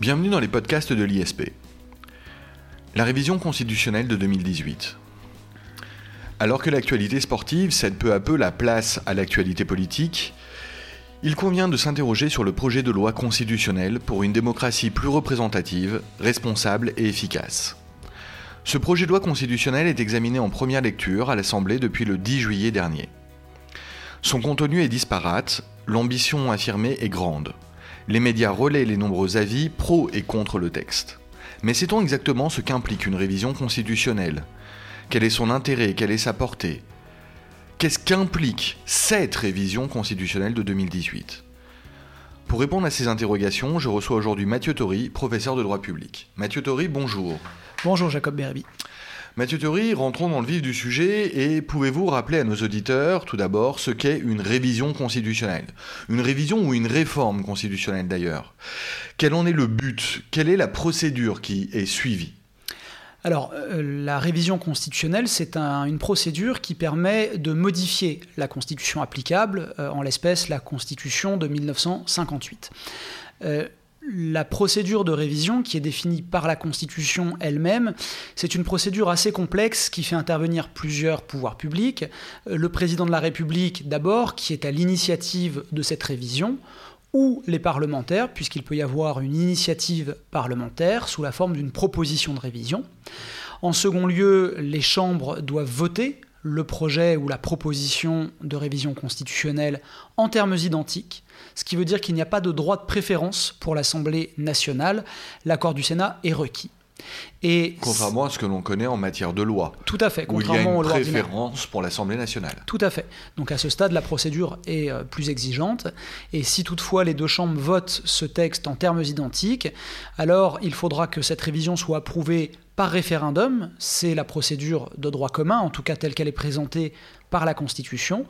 Bienvenue dans les podcasts de l'ISP. La révision constitutionnelle de 2018. Alors que l'actualité sportive cède peu à peu la place à l'actualité politique, il convient de s'interroger sur le projet de loi constitutionnelle pour une démocratie plus représentative, responsable et efficace. Ce projet de loi constitutionnel est examiné en première lecture à l'Assemblée depuis le 10 juillet dernier. Son contenu est disparate, l'ambition affirmée est grande. Les médias relaient les nombreux avis pro et contre le texte. Mais sait-on exactement ce qu'implique une révision constitutionnelle? Quel est son intérêt? Quelle est sa portée? Qu'est-ce qu'implique cette révision constitutionnelle de 2018 Pour répondre à ces interrogations, je reçois aujourd'hui Mathieu Tori, professeur de droit public. Mathieu Tori, bonjour. Bonjour Jacob Berbi. Mathieu Tori, rentrons dans le vif du sujet et pouvez-vous rappeler à nos auditeurs tout d'abord ce qu'est une révision constitutionnelle? Une révision ou une réforme constitutionnelle d'ailleurs? Quel en est le but? Quelle est la procédure qui est suivie? Alors, euh, la révision constitutionnelle, c'est une procédure qui permet de modifier la constitution applicable, euh, en l'espèce la constitution de 1958. Euh, la procédure de révision, qui est définie par la Constitution elle-même, c'est une procédure assez complexe qui fait intervenir plusieurs pouvoirs publics. Le président de la République, d'abord, qui est à l'initiative de cette révision, ou les parlementaires, puisqu'il peut y avoir une initiative parlementaire sous la forme d'une proposition de révision. En second lieu, les chambres doivent voter le projet ou la proposition de révision constitutionnelle en termes identiques, ce qui veut dire qu'il n'y a pas de droit de préférence pour l'Assemblée nationale. L'accord du Sénat est requis. Et contrairement à ce que l'on connaît en matière de loi. Tout à fait. Contrairement où il y a une préférence pour l'Assemblée nationale. Tout à fait. Donc à ce stade, la procédure est euh, plus exigeante. Et si toutefois les deux chambres votent ce texte en termes identiques, alors il faudra que cette révision soit approuvée par référendum. C'est la procédure de droit commun, en tout cas telle qu'elle est présentée par la Constitution,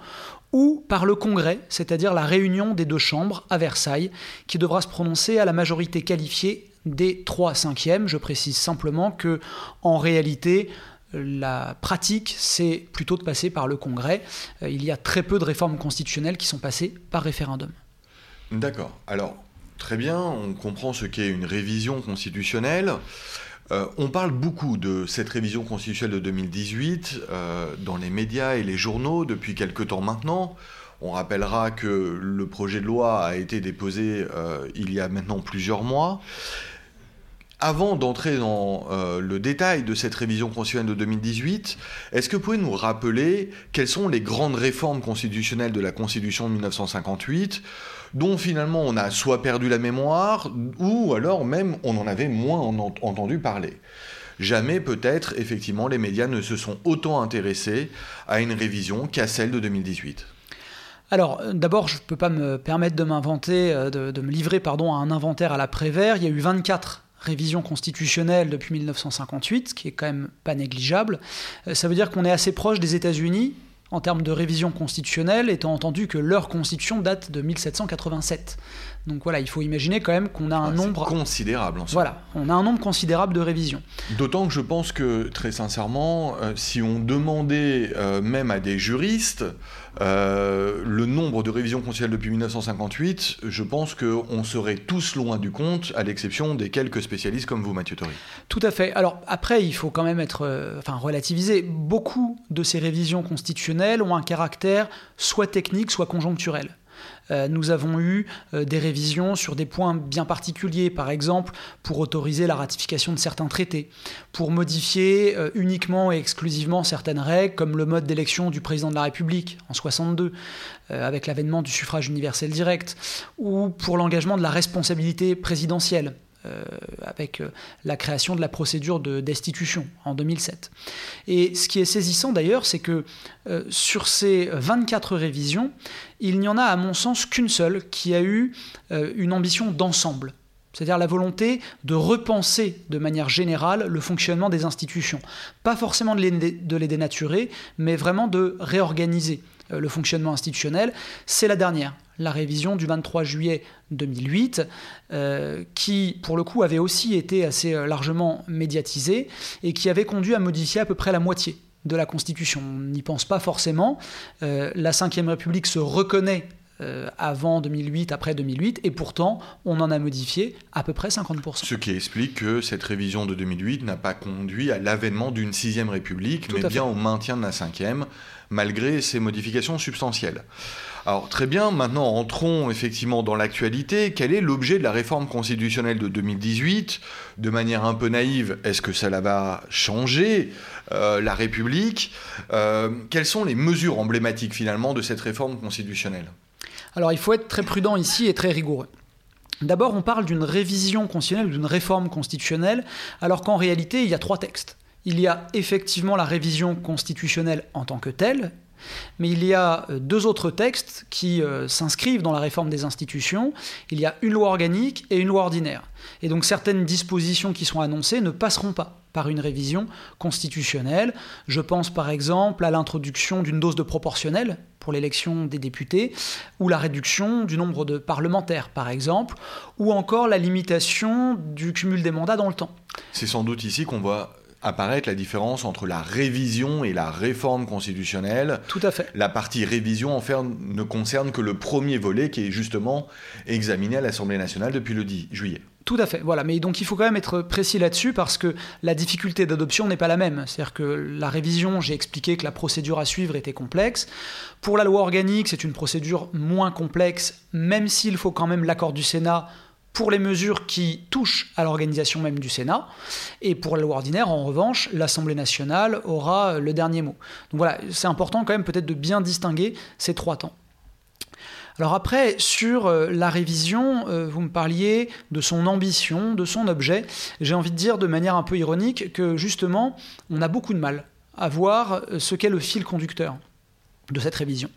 ou par le Congrès, c'est-à-dire la réunion des deux chambres à Versailles, qui devra se prononcer à la majorité qualifiée des 3 cinquièmes. Je précise simplement que, en réalité, la pratique, c'est plutôt de passer par le Congrès. Euh, il y a très peu de réformes constitutionnelles qui sont passées par référendum. D'accord. Alors, très bien, on comprend ce qu'est une révision constitutionnelle. Euh, on parle beaucoup de cette révision constitutionnelle de 2018 euh, dans les médias et les journaux depuis quelque temps maintenant. On rappellera que le projet de loi a été déposé il y a maintenant plusieurs mois. Avant d'entrer dans euh, le détail de cette révision constitutionnelle de 2018, est-ce que vous pouvez nous rappeler quelles sont les grandes réformes constitutionnelles de la Constitution de 1958 dont finalement on a soit perdu la mémoire, ou alors même on en avait moins entendu parler? Jamais peut-être effectivement les médias ne se sont autant intéressés à une révision qu'à celle de 2018. Alors, d'abord, je ne peux pas me permettre de m'inventer, euh, de, me livrer pardon, à un inventaire à l'après-vert. Il y a eu 24 révision constitutionnelle depuis 1958, ce qui est quand même pas négligeable. Euh, ça veut dire qu'on est assez proche des États-Unis en termes de révision constitutionnelle, étant entendu que leur constitution date de 1787. Donc voilà, il faut imaginer quand même qu'on a un ah, nombre considérable. En voilà, on a un nombre considérable de révisions. D'autant que je pense que très sincèrement, euh, si on demandait euh, même à des juristes euh, le nombre de révisions constitutionnelles depuis 1958, je pense qu'on serait tous loin du compte, à l'exception des quelques spécialistes comme vous, Mathieu Tori. Tout à fait. Alors après, il faut quand même être, enfin relativiser. Beaucoup de ces révisions constitutionnelles ont un caractère soit technique, soit conjoncturel. Euh, nous avons eu euh, des révisions sur des points bien particuliers, par exemple pour autoriser la ratification de certains traités, pour modifier euh, uniquement et exclusivement certaines règles, comme le mode d'élection du président de la République en 62, avec l'avènement du suffrage universel direct, ou pour l'engagement de la responsabilité présidentielle. Euh, avec euh, la création de la procédure de destitution en 2007. Et ce qui est saisissant d'ailleurs, c'est que euh, sur ces 24 révisions, il n'y en a à mon sens qu'une seule qui a eu une ambition d'ensemble. C'est-à-dire la volonté de repenser de manière générale le fonctionnement des institutions. Pas forcément de les dénaturer, mais vraiment de réorganiser le fonctionnement institutionnel. C'est la dernière, la révision du 23 juillet 2008, euh, qui pour le coup avait aussi été assez euh, largement médiatisée et qui avait conduit à modifier à peu près la moitié de la Constitution. On n'y pense pas forcément. Euh, la Ve République se reconnaît avant 2008, après 2008, et pourtant on en a modifié à peu près 50%. Ce qui explique que cette révision de 2008 n'a pas conduit à l'avènement d'une sixième république, mais bien au maintien de la cinquième, malgré ces modifications substantielles. Alors très bien, maintenant entrons effectivement dans l'actualité. Quel est l'objet de la réforme constitutionnelle de 2018 De manière un peu naïve, est-ce que ça va changer euh, la République? Euh, Quelles sont les mesures emblématiques finalement de cette réforme constitutionnelle? Alors il faut être très prudent ici et très rigoureux. D'abord, on parle d'une révision constitutionnelle d'une réforme constitutionnelle, alors qu'en réalité, il y a trois textes. Il y a effectivement la révision constitutionnelle en tant que telle, mais il y a euh, deux autres textes qui euh, s'inscrivent dans la réforme des institutions. Il y a une loi organique et une loi ordinaire. Et donc certaines dispositions qui sont annoncées ne passeront pas par une révision constitutionnelle. Je pense par exemple à l'introduction d'une dose de proportionnelle pour l'élection des députés, ou la réduction du nombre de parlementaires par exemple, ou encore la limitation du cumul des mandats dans le temps. C'est sans doute ici qu'on voit apparaître la différence entre la révision et la réforme constitutionnelle. Tout à fait. La partie révision, en fait, ne concerne que le premier volet qui est justement examiné à l'Assemblée nationale depuis le 10 juillet. Tout à fait, voilà. Mais donc il faut quand même être précis là-dessus parce que la difficulté d'adoption n'est pas la même. C'est-à-dire que la révision, j'ai expliqué que la procédure à suivre était complexe. Pour la loi organique, c'est une procédure moins complexe, même s'il faut quand même l'accord du Sénat pour les mesures qui touchent à l'organisation même du Sénat. Et pour la loi ordinaire, en revanche, l'Assemblée nationale aura le dernier mot. Donc voilà, c'est important quand même peut-être de bien distinguer ces trois temps. Alors après, sur euh, la révision, euh, vous me parliez de son ambition, de son objet. J'ai envie de dire de manière un peu ironique que justement, on a beaucoup de mal à voir euh, ce qu'est le fil conducteur de cette révision.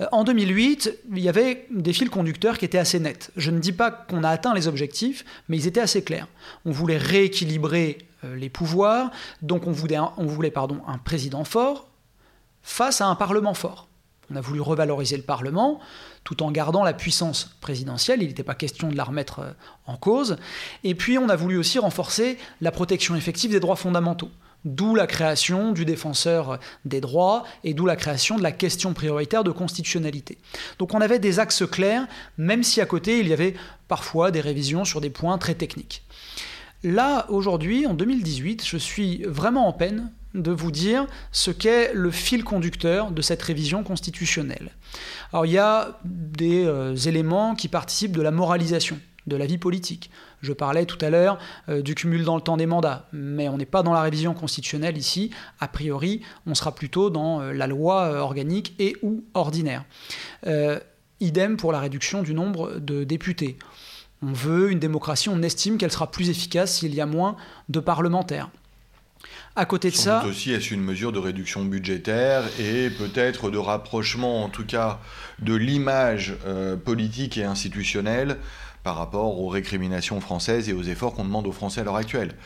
Euh, en 2008, il y avait des fils conducteurs qui étaient assez nets. Je ne dis pas qu'on a atteint les objectifs, mais ils étaient assez clairs. On voulait rééquilibrer euh, les pouvoirs, donc on voulait, un, président fort face à un Parlement fort. On a voulu revaloriser le Parlement tout en gardant la puissance présidentielle, il n'était pas question de la remettre euh, en cause. Et puis on a voulu aussi renforcer la protection effective des droits fondamentaux. D'où la création du défenseur des droits et d'où la création de la question prioritaire de constitutionnalité. Donc on avait des axes clairs, même si à côté il y avait parfois des révisions sur des points très techniques. Là, aujourd'hui, en 2018, je suis vraiment en peine de vous dire ce qu'est le fil conducteur de cette révision constitutionnelle. Alors il y a des euh, éléments qui participent de la moralisation de la vie politique. Je parlais tout à l'heure euh, du cumul dans le temps des mandats, mais on n'est pas dans la révision constitutionnelle ici. A priori, on sera plutôt dans euh, la loi euh, organique et ou ordinaire. idem pour la réduction du nombre de députés. On veut une démocratie, on estime qu'elle sera plus efficace s'il y a moins de parlementaires. À côté de ça. aussi, est-ce une mesure de réduction budgétaire et peut-être de rapprochement, en tout cas, de l'image politique et institutionnelle par rapport aux récriminations françaises et aux efforts qu'on demande aux Français à l'heure actuelle.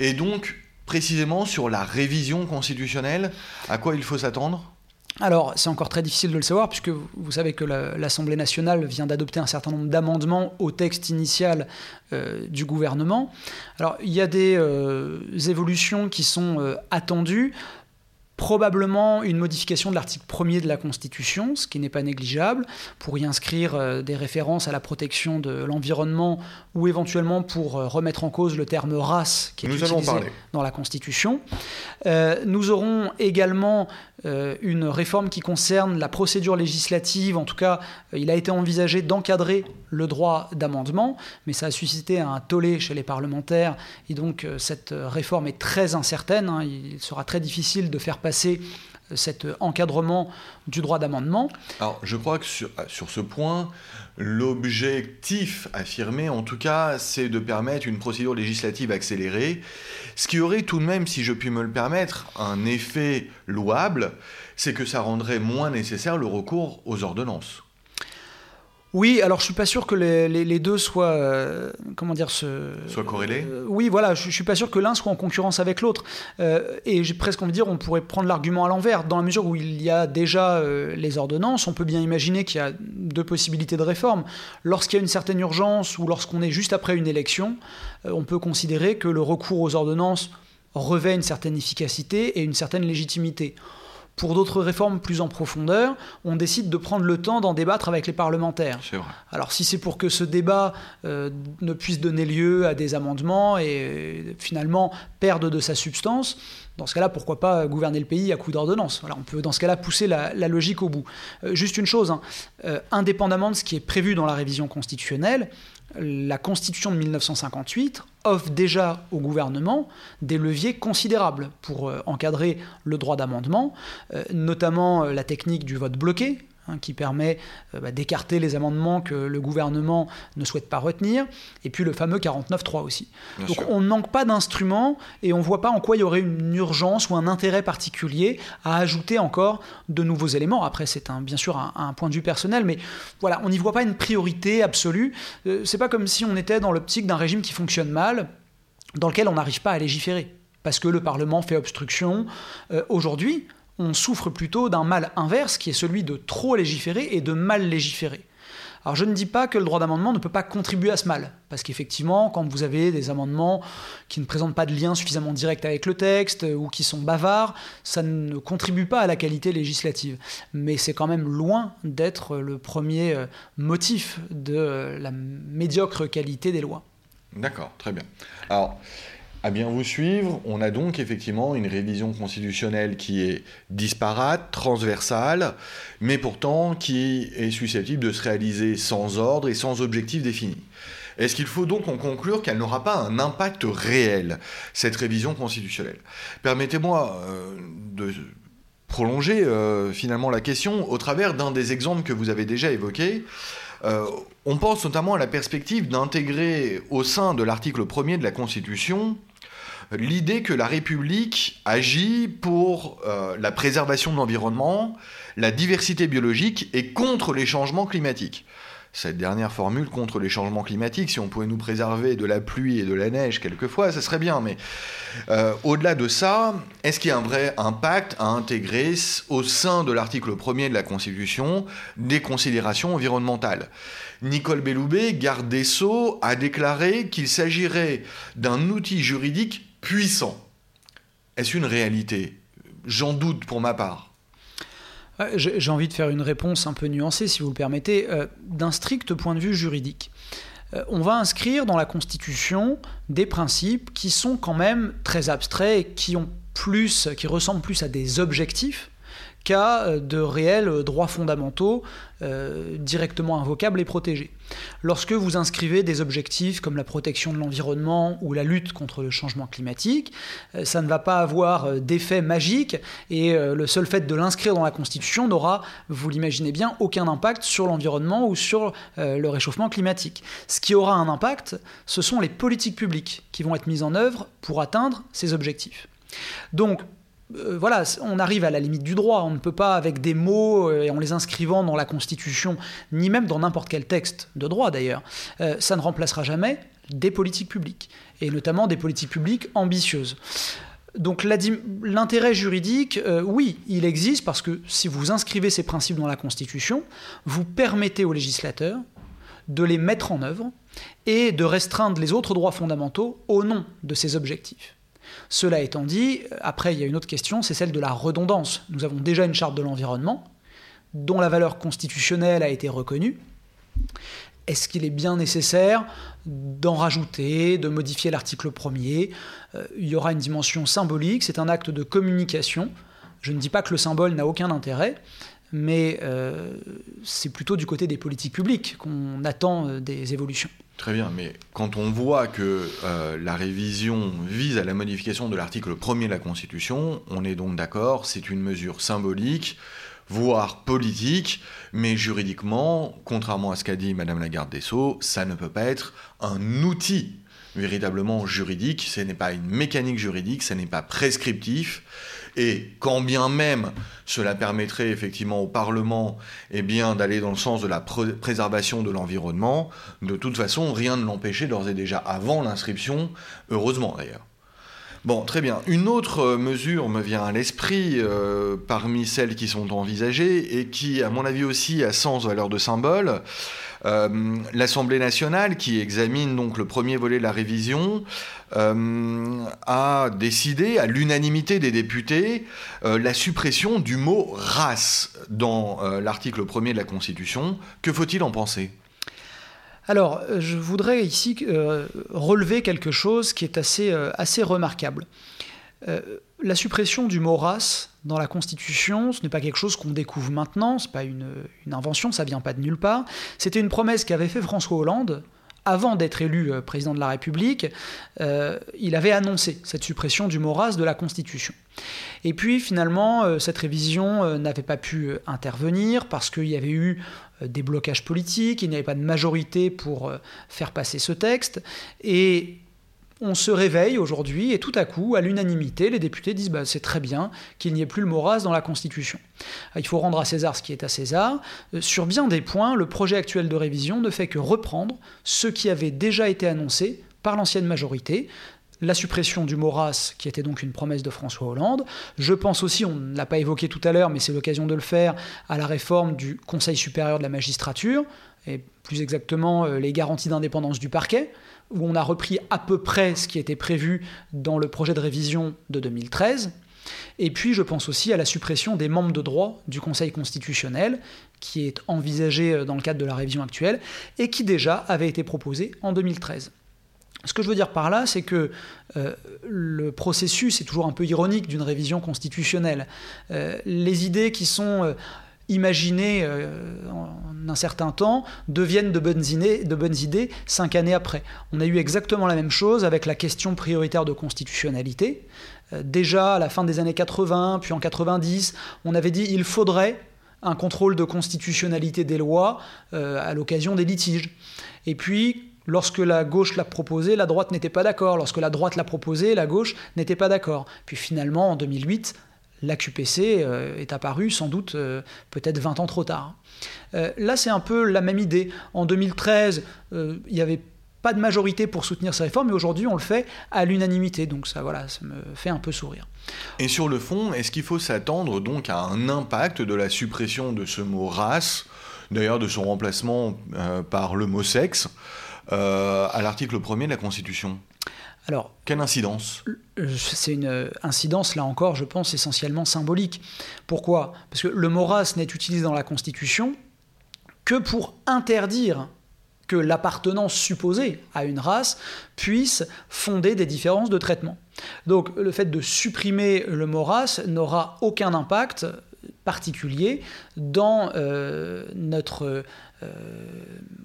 Et donc, précisément sur la révision constitutionnelle, à quoi il faut s'attendre? Alors, c'est encore très difficile de le savoir, puisque vous savez que l'Assemblée nationale vient d'adopter un certain nombre d'amendements au texte initial euh, du gouvernement. Alors, il y a des euh, évolutions qui sont euh, attendues probablement une modification de l'article 1er de la Constitution, ce qui n'est pas négligeable, pour y inscrire euh, des références à la protection de l'environnement ou éventuellement pour euh, remettre en cause le terme race qui est utilisé dans la Constitution. Euh, nous aurons également une réforme qui concerne la procédure législative, en tout cas il a été envisagé d'encadrer le droit d'amendement, mais ça a suscité un tollé chez les parlementaires et donc cette réforme est très incertaine, hein. il sera très difficile de faire passer euh, cet encadrement du droit d'amendement. Alors, je crois que sur, sur ce point, l'objectif affirmé, en tout cas, c'est de permettre une procédure législative accélérée, ce qui aurait tout de même, si je puis me le permettre, un effet louable, c'est que ça rendrait moins nécessaire le recours aux ordonnances. Oui, alors je suis pas sûr que les, deux soient, euh, comment dire, ce, soient corrélés. Euh, oui, voilà, je, ne suis pas sûr que l'un soit en concurrence avec l'autre. Euh, et j'ai presque envie de dire, on pourrait prendre l'argument à l'envers, dans la mesure où il y a déjà les ordonnances. On peut bien imaginer qu'il y a deux possibilités de réforme. Lorsqu'il y a une certaine urgence ou lorsqu'on est juste après une élection, on peut considérer que le recours aux ordonnances revêt une certaine efficacité et une certaine légitimité Pour d'autres réformes plus en profondeur, on décide de prendre le temps d'en débattre avec les parlementaires. Vrai. Alors si c'est pour que ce débat euh, ne puisse donner lieu à des amendements et euh, finalement perdre de sa substance, dans ce cas-là, pourquoi pas gouverner le pays à coup d'ordonnance? Voilà, On peut dans ce cas-là pousser la, logique au bout. Euh, juste une chose, hein, indépendamment de ce qui est prévu dans la révision constitutionnelle, la Constitution de 1958 offre déjà au gouvernement des leviers considérables pour euh, encadrer le droit d'amendement, euh, notamment euh, la technique du vote bloqué, Hein, qui permet euh, bah, d'écarter les amendements que le gouvernement ne souhaite pas retenir, et puis le fameux 49.3 aussi. Donc on ne manque pas d'instruments et on ne voit pas en quoi il y aurait une urgence ou un intérêt particulier à ajouter encore de nouveaux éléments. Après, c'est un, bien sûr un, point de vue personnel, mais voilà, on n'y voit pas une priorité absolue. Euh, c'est pas comme si on était dans l'optique d'un régime qui fonctionne mal, dans lequel on n'arrive pas à légiférer parce que le Parlement fait obstruction. Euh, aujourd'hui, on souffre plutôt d'un mal inverse qui est celui de trop légiférer et de mal légiférer. Alors je ne dis pas que le droit d'amendement ne peut pas contribuer à ce mal, parce qu'effectivement, quand vous avez des amendements qui ne présentent pas de lien suffisamment direct avec le texte ou qui sont bavards, ça ne contribue pas à la qualité législative. Mais c'est quand même loin d'être le premier euh, motif de euh, la médiocre qualité des lois. D'accord, très bien. Alors, à bien vous suivre, on a donc effectivement une révision constitutionnelle qui est disparate, transversale, mais pourtant qui est susceptible de se réaliser sans ordre et sans objectif défini. Est-ce qu'il faut donc en conclure qu'elle n'aura pas un impact réel, cette révision constitutionnelle? Permettez-moi euh, de prolonger euh, finalement la question au travers d'un des exemples que vous avez déjà évoqués. Euh, on pense notamment à la perspective d'intégrer au sein de l'article 1er de la Constitution l'idée que la République agit pour euh, la préservation de l'environnement, la diversité biologique et contre les changements climatiques. Cette dernière formule contre les changements climatiques, si on pouvait nous préserver de la pluie et de la neige quelquefois, ça serait bien. Mais euh, au-delà de ça, est-ce qu'il y a un vrai impact à intégrer au sein de l'article 1er de la Constitution des considérations environnementales? Nicole Belloubet, garde des Sceaux, a déclaré qu'il s'agirait d'un outil juridique puissant. Est-ce une réalité? J'en doute pour ma part. J'ai envie de faire une réponse un peu nuancée, si vous le permettez, euh, d'un strict point de vue juridique. Euh, on va inscrire dans la Constitution des principes qui sont quand même très abstraits et qui, ont plus, qui ressemblent plus à des objectifs cas euh, de réels euh, droits fondamentaux euh, directement invocables et protégés. Lorsque vous inscrivez des objectifs comme la protection de l'environnement ou la lutte contre le changement climatique, ça ne va pas avoir d'effet magique et le seul fait de l'inscrire dans la Constitution n'aura, vous l'imaginez bien, aucun impact sur l'environnement ou sur le réchauffement climatique. Ce qui aura un impact, ce sont les politiques publiques qui vont être mises en œuvre pour atteindre ces objectifs. Donc, euh, voilà, on arrive à la limite du droit. On ne peut pas, avec des mots euh, et en les inscrivant dans la Constitution, ni même dans n'importe quel texte de droit d'ailleurs, euh, ça ne remplacera jamais des politiques publiques, et notamment des politiques publiques ambitieuses. Donc l'intérêt juridique, oui, il existe parce que si vous inscrivez ces principes dans la Constitution, vous permettez aux législateurs de les mettre en œuvre et de restreindre les autres droits fondamentaux au nom de ces objectifs. Cela étant dit, après il y a une autre question, c'est celle de la redondance. Nous avons déjà une charte de l'environnement dont la valeur constitutionnelle a été reconnue. Est-ce qu'il est bien nécessaire d'en rajouter, de modifier l'article premier? Euh, Il y aura une dimension symbolique, c'est un acte de communication. Je ne dis pas que le symbole n'a aucun intérêt, mais euh, c'est plutôt du côté des politiques publiques qu'on attend euh, des évolutions. Très bien, mais quand on voit que euh, la révision vise à la modification de l'article 1er de la Constitution, on est donc d'accord, c'est une mesure symbolique, voire politique, mais juridiquement, contrairement à ce qu'a dit Madame la garde des Sceaux, ça ne peut pas être un outil véritablement juridique, ce n'est pas une mécanique juridique, ce n'est pas prescriptif, et quand bien même cela permettrait effectivement au Parlement eh bien, d'aller dans le sens de la préservation de l'environnement, de toute façon, rien ne l'empêchait d'ores et déjà avant l'inscription, heureusement d'ailleurs. Bon, très bien. Une autre mesure me vient à l'esprit euh, parmi celles qui sont envisagées et qui, à mon avis aussi, a sens valeur de symbole. Euh, L'Assemblée nationale, qui examine donc le premier volet de la révision, euh, a décidé, à l'unanimité des députés, la suppression du mot race dans l'article premier de la Constitution. Que faut-il en penser? Alors, euh, je voudrais ici euh, relever quelque chose qui est assez, euh, remarquable. la suppression du mot race dans la Constitution, ce n'est pas quelque chose qu'on découvre maintenant, ce n'est pas une, invention, ça vient pas de nulle part. C'était une promesse qu'avait fait François Hollande avant d'être élu président de la République. il avait annoncé cette suppression du mot race de la Constitution. Et puis finalement, cette révision n'avait pas pu intervenir parce qu'il y avait eu euh, des blocages politiques, il n'y avait pas de majorité pour euh, faire passer ce texte. Et on se réveille aujourd'hui et tout à coup, à l'unanimité, les députés disent bah, c'est très bien qu'il n'y ait plus le mot dans la Constitution. Il faut rendre à César ce qui est à César. Euh, sur bien des points, le projet actuel de révision ne fait que reprendre ce qui avait déjà été annoncé par l'ancienne majorité, la suppression du mot qui était donc une promesse de François Hollande. Je pense aussi, on ne l'a pas évoqué tout à l'heure, mais c'est l'occasion de le faire, à la réforme du Conseil supérieur de la magistrature, et plus exactement euh, les garanties d'indépendance du parquet, où on a repris à peu près ce qui était prévu dans le projet de révision de 2013. Et puis je pense aussi à la suppression des membres de droit du Conseil constitutionnel, qui est envisagé euh, dans le cadre de la révision actuelle, et qui déjà avait été proposé en 2013. Ce que je veux dire par là, c'est que euh, le processus est toujours un peu ironique d'une révision constitutionnelle. Euh, les idées qui sont imaginées en un certain temps deviennent de bonnes, idées, de bonnes idées cinq années après. On a eu exactement la même chose avec la question prioritaire de constitutionnalité. déjà à la fin des années 80, puis en 90, on avait dit il faudrait un contrôle de constitutionnalité des lois à l'occasion des litiges. Et puis, Lorsque la gauche l'a proposé, la droite n'était pas d'accord. Lorsque la droite l'a proposé, la gauche n'était pas d'accord. Puis finalement, en 2008, l'AQPC euh, est apparu sans doute euh, peut-être 20 ans trop tard. Euh, là, c'est un peu la même idée. En 2013, il n'y avait pas de majorité pour soutenir ces réformes, mais aujourd'hui, on le fait à l'unanimité. Donc ça, voilà, ça me fait un peu sourire. Et sur le fond, est-ce qu'il faut s'attendre donc à un impact de la suppression de ce mot race, d'ailleurs de son remplacement par le mot sexe à l'article 1er de la Constitution? Alors, Quelle incidence? euh, C'est une incidence, là encore, je pense, essentiellement symbolique. Pourquoi? Parce que le mot race n'est utilisé dans la Constitution que pour interdire que l'appartenance supposée à une race puisse fonder des différences de traitement. Donc le fait de supprimer le mot race n'aura aucun impact particulier dans euh, notre euh,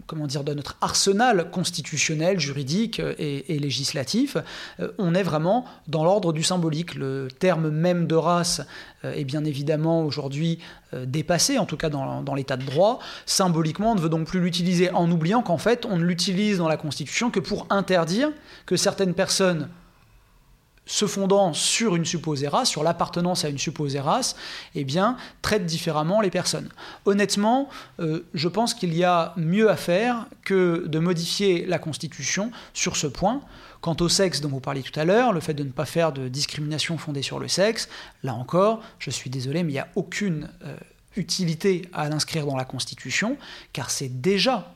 comment dire, de notre arsenal constitutionnel, juridique et, législatif, euh, on est vraiment dans l'ordre du symbolique. Le terme même de race euh, est bien évidemment aujourd'hui dépassé, en tout cas dans, dans l'état de droit. Symboliquement, on ne veut donc plus l'utiliser en oubliant qu'en fait, on ne l'utilise dans la Constitution que pour interdire que certaines personnes se fondant sur une supposée race, sur l'appartenance à une supposée race, eh bien, traite différemment les personnes. Honnêtement, euh, je pense qu'il y a mieux à faire que de modifier la Constitution sur ce point. Quant au sexe dont vous parliez tout à l'heure, le fait de ne pas faire de discrimination fondée sur le sexe, là encore, je suis désolé, mais il n'y a aucune euh, utilité à l'inscrire dans la Constitution, car c'est déjà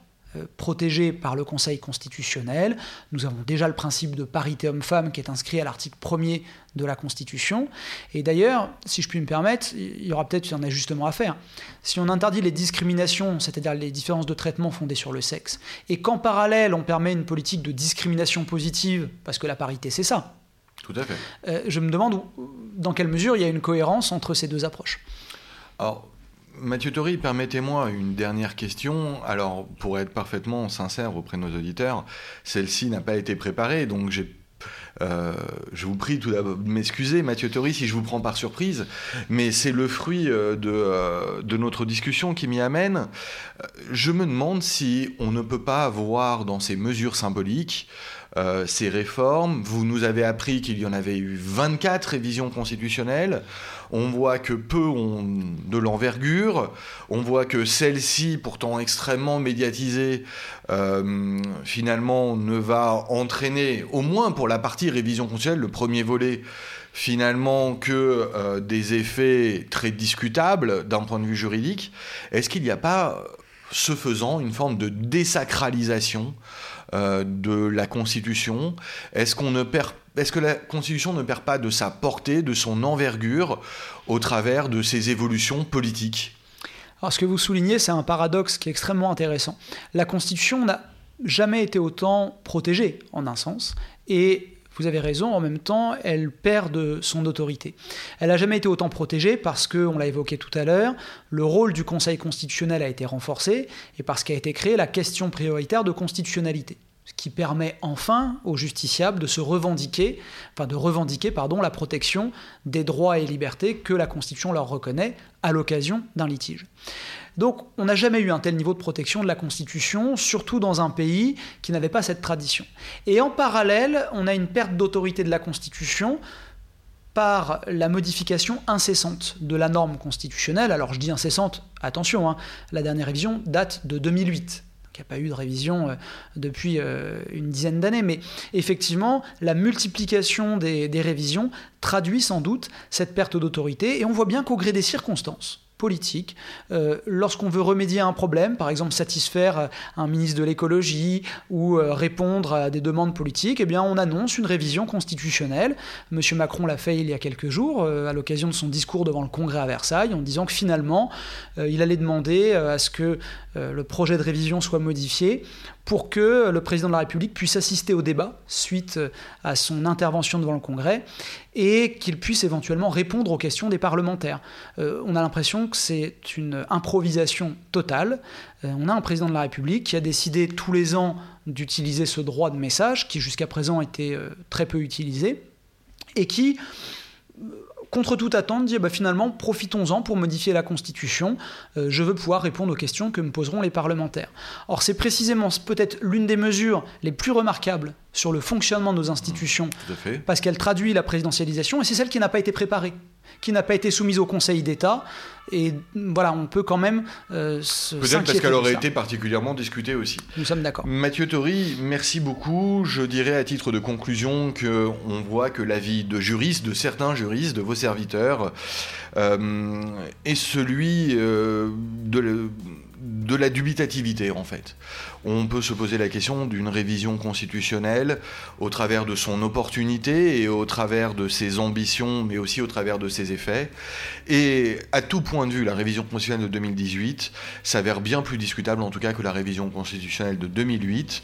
protégé par le Conseil constitutionnel. Nous avons déjà le principe de parité homme-femme qui est inscrit à l'article 1er de la Constitution. Et d'ailleurs, si je puis me permettre, il y aura peut-être un ajustement à faire. Si on interdit les discriminations, c'est-à-dire les différences de traitement fondées sur le sexe, et qu'en parallèle on permet une politique de discrimination positive, parce que la parité c'est ça. Tout à fait. Euh, je me demande dans quelle mesure il y a une cohérence entre ces deux approches. Alors, Mathieu Tori, permettez-moi une dernière question. Alors, pour être parfaitement sincère auprès de nos auditeurs, celle-ci n'a pas été préparée, donc euh, je vous prie tout d'abord de m'excuser, Mathieu Tori, si je vous prends par surprise, mais c'est le fruit euh, de, euh, de, notre discussion qui m'y amène. Je me demande si on ne peut pas avoir dans ces mesures symboliques ces réformes. Vous nous avez appris qu'il y en avait eu 24 révisions constitutionnelles. On voit que peu ont de l'envergure. On voit que celle-ci, pourtant extrêmement médiatisée, euh, finalement ne va entraîner, au moins pour la partie révision constitutionnelle, le premier volet, finalement que euh, des effets très discutables d'un point de vue juridique. Est-ce qu'il n'y a pas, ce faisant, une forme de désacralisation euh, de la Constitution? Est-ce qu'on ne perd est-ce que la Constitution ne perd pas de sa portée, de son envergure, au travers de ses évolutions politiques? Alors ce que vous soulignez, c'est un paradoxe qui est extrêmement intéressant. La Constitution n'a jamais été autant protégée, en un sens, et vous avez raison, en même temps, elle perd de son autorité. Elle n'a jamais été autant protégée parce que, on l'a évoqué tout à l'heure, le rôle du Conseil constitutionnel a été renforcé et parce qu'a été créée la question prioritaire de constitutionnalité ce qui permet enfin aux justiciables de se revendiquer, enfin de revendiquer pardon, la protection des droits et libertés que la Constitution leur reconnaît à l'occasion d'un litige. Donc on n'a jamais eu un tel niveau de protection de la Constitution, surtout dans un pays qui n'avait pas cette tradition. Et en parallèle, on a une perte d'autorité de la Constitution par la modification incessante de la norme constitutionnelle. Alors je dis incessante, attention, hein, la dernière révision date de 2008. Il n'y a pas eu de révision euh, depuis euh, une dizaine d'années, mais effectivement, la multiplication des révisions traduit sans doute cette perte d'autorité, et on voit bien qu'au gré des circonstances, politique. Euh, lorsqu'on veut remédier à un problème, par exemple satisfaire euh, un ministre de l'écologie ou euh, répondre à des demandes politiques, eh bien on annonce une révision constitutionnelle. Monsieur Macron l'a fait il y a quelques jours à l'occasion de son discours devant le Congrès à Versailles en disant que finalement il allait demander à ce que le projet de révision soit modifié pour que le président de la République puisse assister au débat suite à son intervention devant le Congrès et qu'il puisse éventuellement répondre aux questions des parlementaires. Euh, on a l'impression que c'est une improvisation totale. Euh, on a un président de la République qui a décidé tous les ans d'utiliser ce droit de message qui jusqu'à présent était euh, très peu utilisé et qui contre toute attente, dit bah, finalement, profitons-en pour modifier la Constitution. Euh, je veux pouvoir répondre aux questions que me poseront les parlementaires. Or, c'est précisément peut-être l'une des mesures les plus remarquables sur le fonctionnement de nos institutions, parce qu'elle traduit la présidentialisation, et c'est celle qui n'a pas été préparée qui n'a pas été soumise au Conseil d'État. Et voilà, on peut quand même euh, se Peut-être parce qu'elle aurait été particulièrement discutée aussi. Nous sommes d'accord. Mathieu Tori, merci beaucoup. Je dirais à titre de conclusion qu'on voit que l'avis de juristes, de certains juristes, de vos serviteurs, euh, est celui euh, de de la dubitativité en fait. On peut se poser la question d'une révision constitutionnelle au travers de son opportunité et au travers de ses ambitions, mais aussi au travers de ses effets. Et à tout point de vue, la révision constitutionnelle de 2018 s'avère bien plus discutable en tout cas que la révision constitutionnelle de 2008.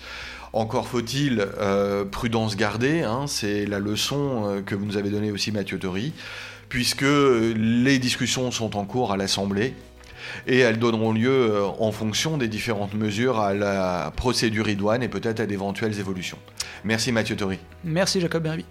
Encore faut-il euh, prudence garder, hein, c'est la leçon euh, que vous nous avez donnée aussi Mathieu Tori, puisque les discussions sont en cours à l'Assemblée et elles donneront lieu euh, en fonction des différentes mesures à la procédure idoine et peut-être à d'éventuelles évolutions. Merci Mathieu Tori. Merci Jacob Berby.